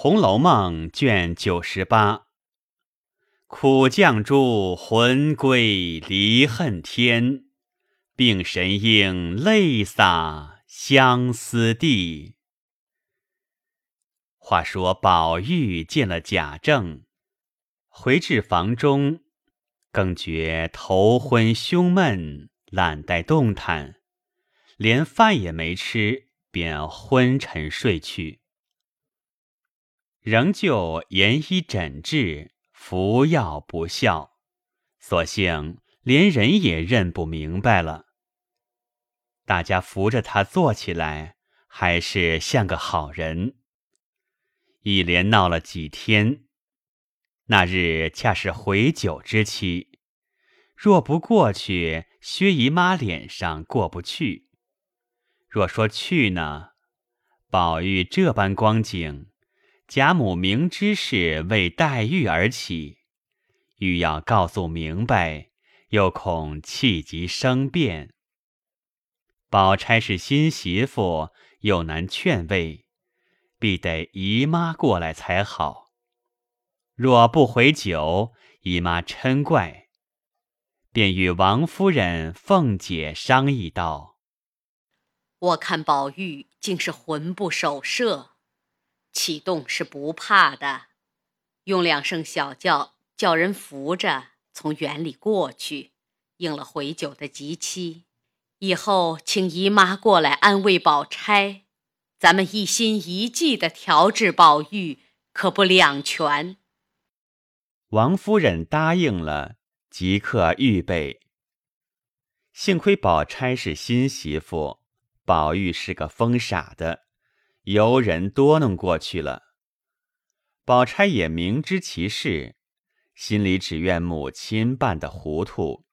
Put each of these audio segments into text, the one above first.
红楼梦》卷九十八，苦绛珠魂归离恨天，病神应泪洒相思地。话说宝玉见了贾政，回至房中，更觉头昏胸闷，懒怠动弹，连饭也没吃，便昏沉睡去。仍旧研医诊治，服药不效，所幸连人也认不明白了。大家扶着他坐起来，还是像个好人。一连闹了几天，那日恰是回酒之期，若不过去，薛姨妈脸上过不去；若说去呢，宝玉这般光景。贾母明知是为黛玉而起，欲要告诉明白，又恐气急生变。宝钗是新媳妇，又难劝慰，必得姨妈过来才好。若不回酒，姨妈嗔怪，便与王夫人、凤姐商议道：“我看宝玉竟是魂不守舍。”启动是不怕的，用两声小叫叫人扶着从园里过去，应了回酒的吉期。以后请姨妈过来安慰宝钗，咱们一心一计的调治宝玉，可不两全。王夫人答应了，即刻预备。幸亏宝钗是新媳妇，宝玉是个疯傻的。由人多弄过去了，宝钗也明知其事，心里只怨母亲办的糊涂。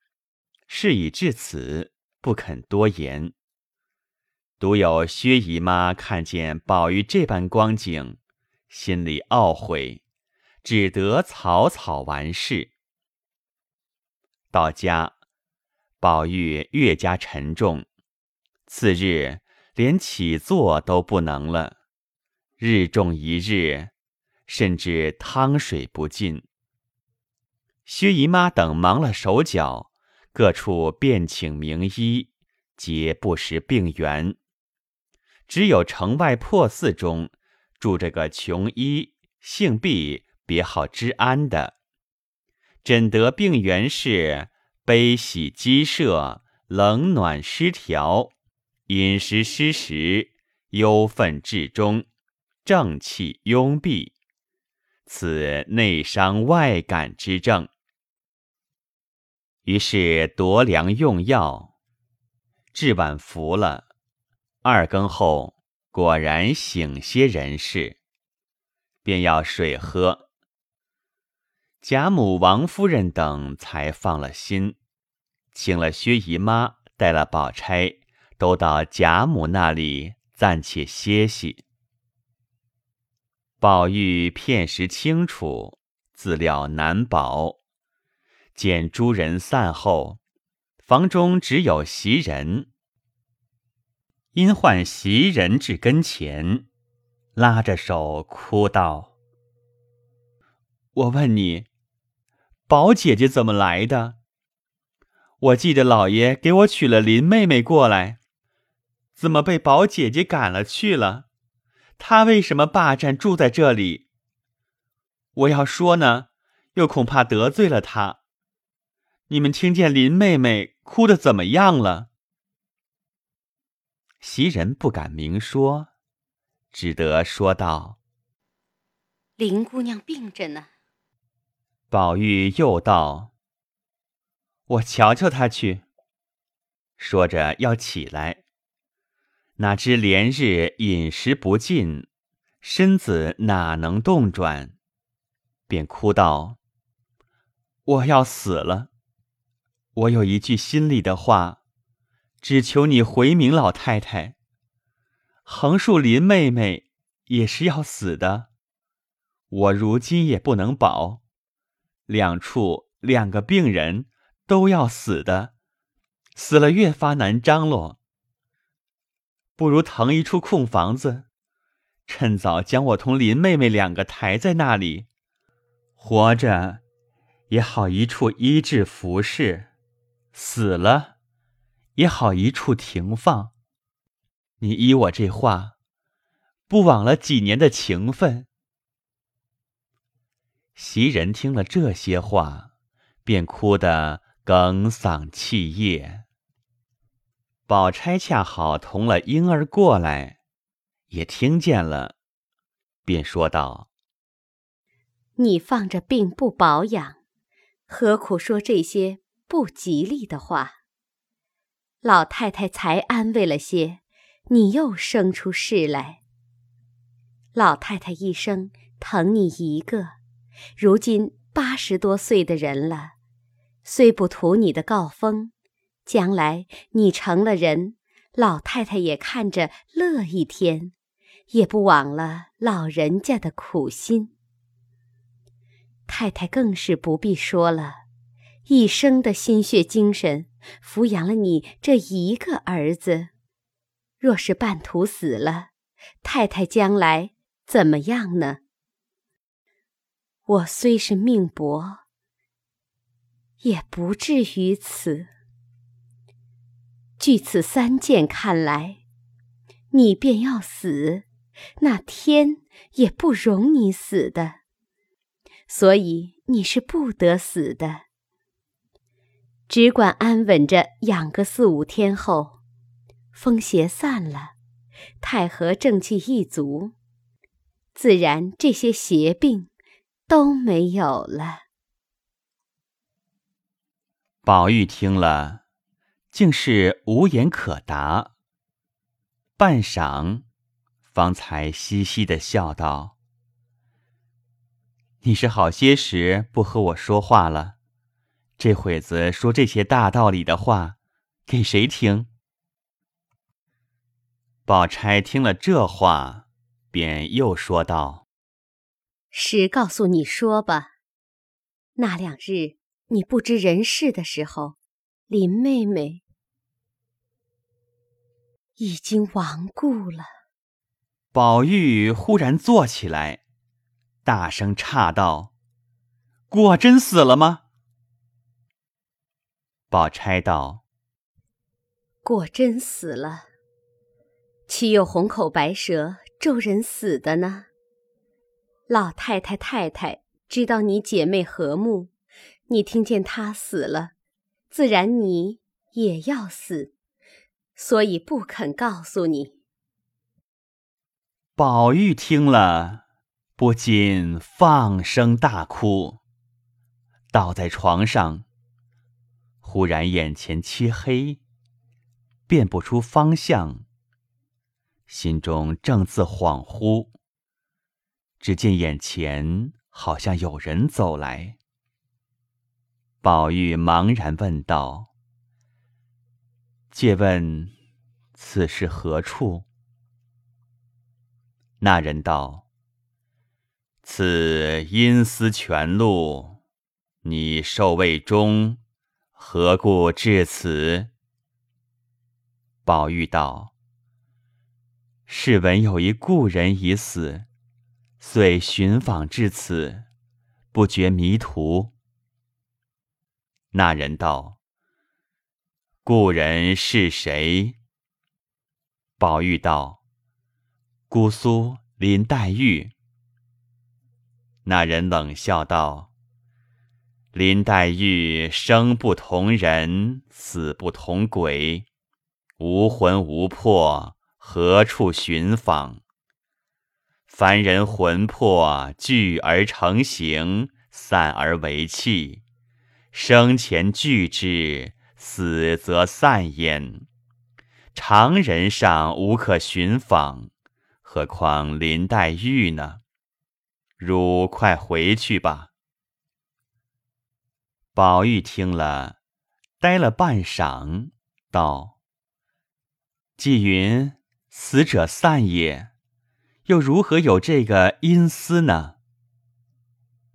事已至此，不肯多言。独有薛姨妈看见宝玉这般光景，心里懊悔，只得草草完事。到家，宝玉越加沉重，次日。连起坐都不能了，日重一日，甚至汤水不进。薛姨妈等忙了手脚，各处便请名医，皆不识病源。只有城外破寺中住着个穷医，姓毕，别号知安的，诊得病源是悲喜积摄，冷暖失调。饮食失时，忧愤至中，正气壅闭，此内伤外感之症。于是夺粮用药，至晚服了，二更后果然醒些人事，便要水喝。贾母、王夫人等才放了心，请了薛姨妈，带了宝钗。都到贾母那里暂且歇息。宝玉片时清楚，自料难保。见诸人散后，房中只有袭人。因唤袭人至跟前，拉着手哭道：“我问你，宝姐姐怎么来的？我记得老爷给我娶了林妹妹过来。”怎么被宝姐姐赶了去了？她为什么霸占住在这里？我要说呢，又恐怕得罪了她。你们听见林妹妹哭的怎么样了？袭人不敢明说，只得说道：“林姑娘病着呢。”宝玉又道：“我瞧瞧她去。”说着要起来。哪知连日饮食不进，身子哪能动转？便哭道：“我要死了！我有一句心里的话，只求你回明老太太。横竖林妹妹也是要死的，我如今也不能保，两处两个病人都要死的，死了越发难张罗。”不如腾一处空房子，趁早将我同林妹妹两个抬在那里，活着也好一处医治服侍，死了也好一处停放。你依我这话，不枉了几年的情分。袭人听了这些话，便哭得哽嗓泣咽。宝钗恰好同了婴儿过来，也听见了，便说道：“你放着病不保养，何苦说这些不吉利的话？老太太才安慰了些，你又生出事来。老太太一生疼你一个，如今八十多岁的人了，虽不图你的告封。”将来你成了人，老太太也看着乐一天，也不枉了老人家的苦心。太太更是不必说了，一生的心血精神抚养了你这一个儿子，若是半途死了，太太将来怎么样呢？我虽是命薄，也不至于此。据此三件看来，你便要死，那天也不容你死的，所以你是不得死的。只管安稳着养个四五天后，风邪散了，太和正气一足，自然这些邪病都没有了。宝玉听了。竟是无言可答。半晌，方才嘻嘻的笑道：“你是好些时不和我说话了，这会子说这些大道理的话，给谁听？”宝钗听了这话，便又说道：“实告诉你说吧，那两日你不知人事的时候，林妹妹。”已经亡故了。宝玉忽然坐起来，大声诧道：“果真死了吗？”宝钗道：“果真死了，岂有红口白舌咒人死的呢？老太太、太太知道你姐妹和睦，你听见她死了，自然你也要死。”所以不肯告诉你。宝玉听了，不禁放声大哭，倒在床上。忽然眼前漆黑，辨不出方向，心中正自恍惚，只见眼前好像有人走来。宝玉茫然问道。借问此是何处？那人道：“此阴司泉路，你受未终，何故至此？”宝玉道：“试闻有一故人已死，遂寻访至此，不觉迷途。”那人道。故人是谁？宝玉道：“姑苏林黛玉。”那人冷笑道：“林黛玉生不同人，死不同鬼，无魂无魄，何处寻访？凡人魂魄聚而成形，散而为气，生前聚之。”死则散焉，常人尚无可寻访，何况林黛玉呢？汝快回去吧。宝玉听了，呆了半晌，道：“既云死者散也，又如何有这个阴司呢？”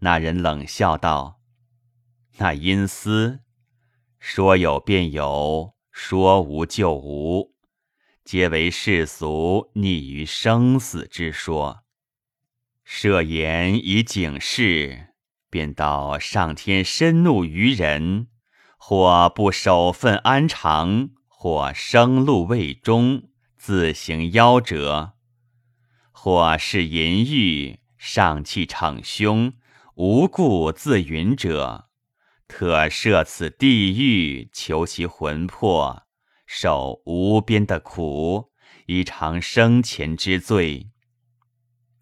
那人冷笑道：“那阴司。”说有便有，说无就无。皆为世俗溺于生死之说。设言以警示，便道上天深怒于人，或不守分安常，或生禄未终，自行夭折；或是淫欲，上气逞凶，无故自允者，特设此地狱，求其魂魄。受无边的苦，以偿生前之罪。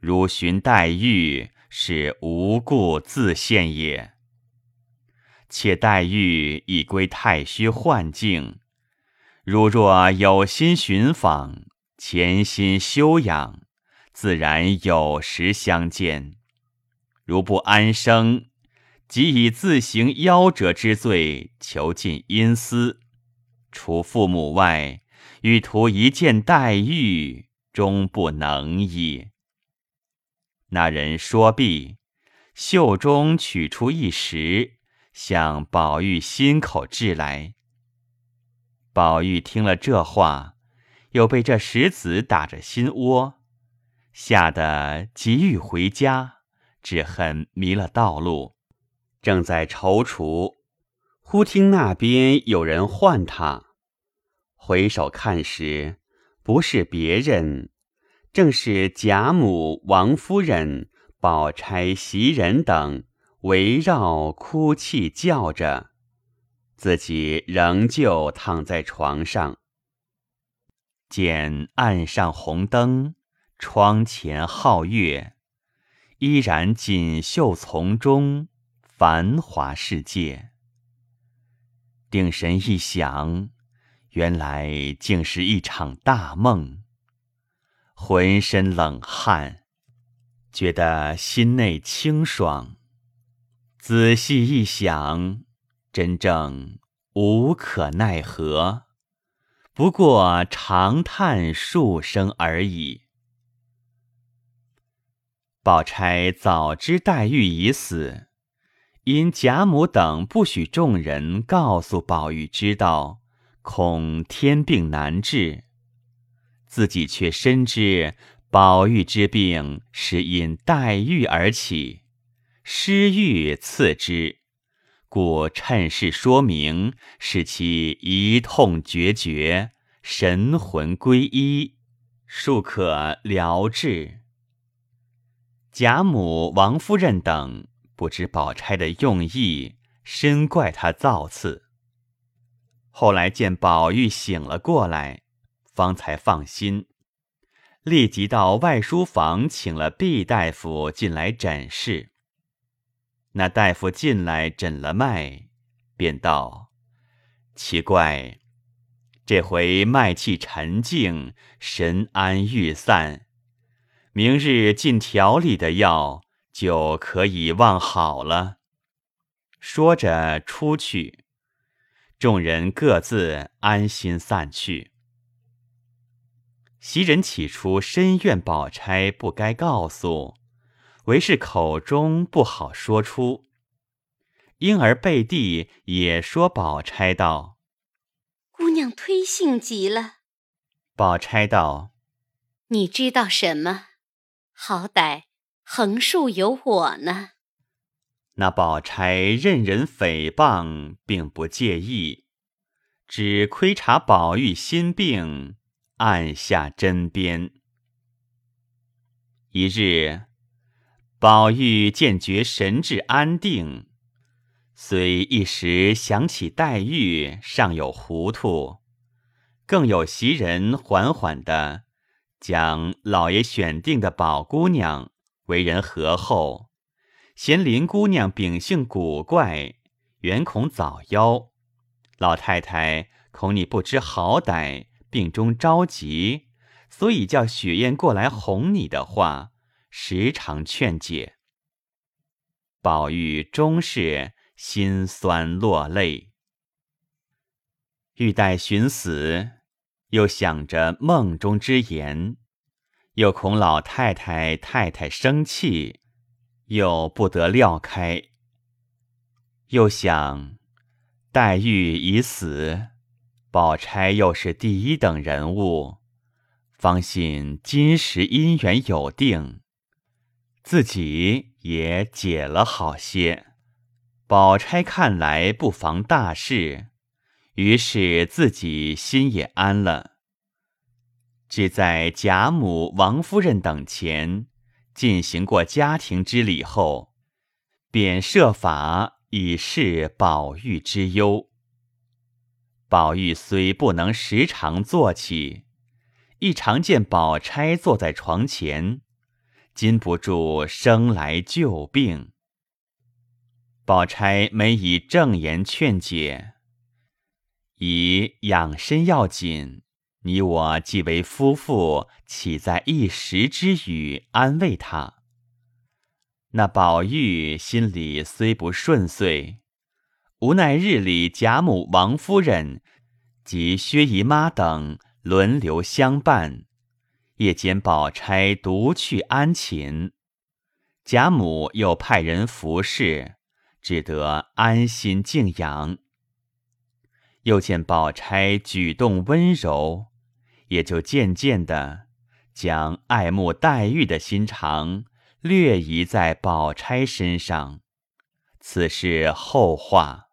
如寻黛玉，是无故自现也。且黛玉已归太虚幻境，如若有心寻访，潜心修养，自然有时相见。如不安生，即以自行夭折之罪，囚禁阴司。除父母外，欲图一见黛玉，终不能矣。那人说毕，袖中取出一石，向宝玉心口掷来。宝玉听了这话，又被这石子打着心窝，吓得急欲回家，只恨迷了道路，正在踌躇。忽听那边有人唤他，回首看时，不是别人，正是贾母、王夫人、宝钗、袭人等围绕哭泣叫着，自己仍旧躺在床上。见岸上红灯，窗前皓月，依然锦绣丛中，繁华世界。定神一想，原来竟是一场大梦，浑身冷汗，觉得心内清爽。仔细一想，真正无可奈何，不过长叹数声而已。宝钗早知黛玉已死。因贾母等不许众人告诉宝玉知道，恐天病难治。自己却深知宝玉之病是因黛玉而起，失玉次之，故趁势说明，使其一痛决绝，神魂归一，庶可疗治。贾母、王夫人等。不知宝钗的用意，深怪他造次。后来见宝玉醒了过来，方才放心，立即到外书房请了毕大夫进来诊视。那大夫进来诊了脉，便道：“奇怪，这回脉气沉静，神安欲散，明日进调理的药。”就可以忘好了。说着出去，众人各自安心散去。袭人起初深怨宝钗不该告诉，唯是口中不好说出，因而背地也说宝钗道：“姑娘推性极了。”宝钗道：“你知道什么？好歹。”横竖有我呢。那宝钗任人诽谤，并不介意，只窥察宝玉心病，按下针砭。一日，宝玉见觉神志安定，虽一时想起黛玉，尚有糊涂，更有袭人缓缓的将老爷选定的宝姑娘。为人和厚，嫌林姑娘秉性古怪，原恐早夭。老太太恐你不知好歹，病中着急，所以叫雪雁过来哄你的话，时常劝解。宝玉终是心酸落泪，欲待寻死，又想着梦中之言。又恐老太太、太太生气，又不得料开。又想黛玉已死，宝钗又是第一等人物，方信今时姻缘有定，自己也解了好些。宝钗看来不妨大事，于是自己心也安了。只在贾母、王夫人等前进行过家庭之礼后，便设法以示宝玉之忧。宝玉虽不能时常坐起，一常见宝钗坐在床前，禁不住生来旧病。宝钗每以正言劝解，以养身要紧。你我既为夫妇，岂在一时之语安慰他？那宝玉心里虽不顺遂，无奈日里贾母、王夫人及薛姨妈等轮流相伴，夜间宝钗独去安寝，贾母又派人服侍，只得安心静养。又见宝钗举动温柔。也就渐渐的将爱慕黛玉的心肠略移在宝钗身上，此事后话。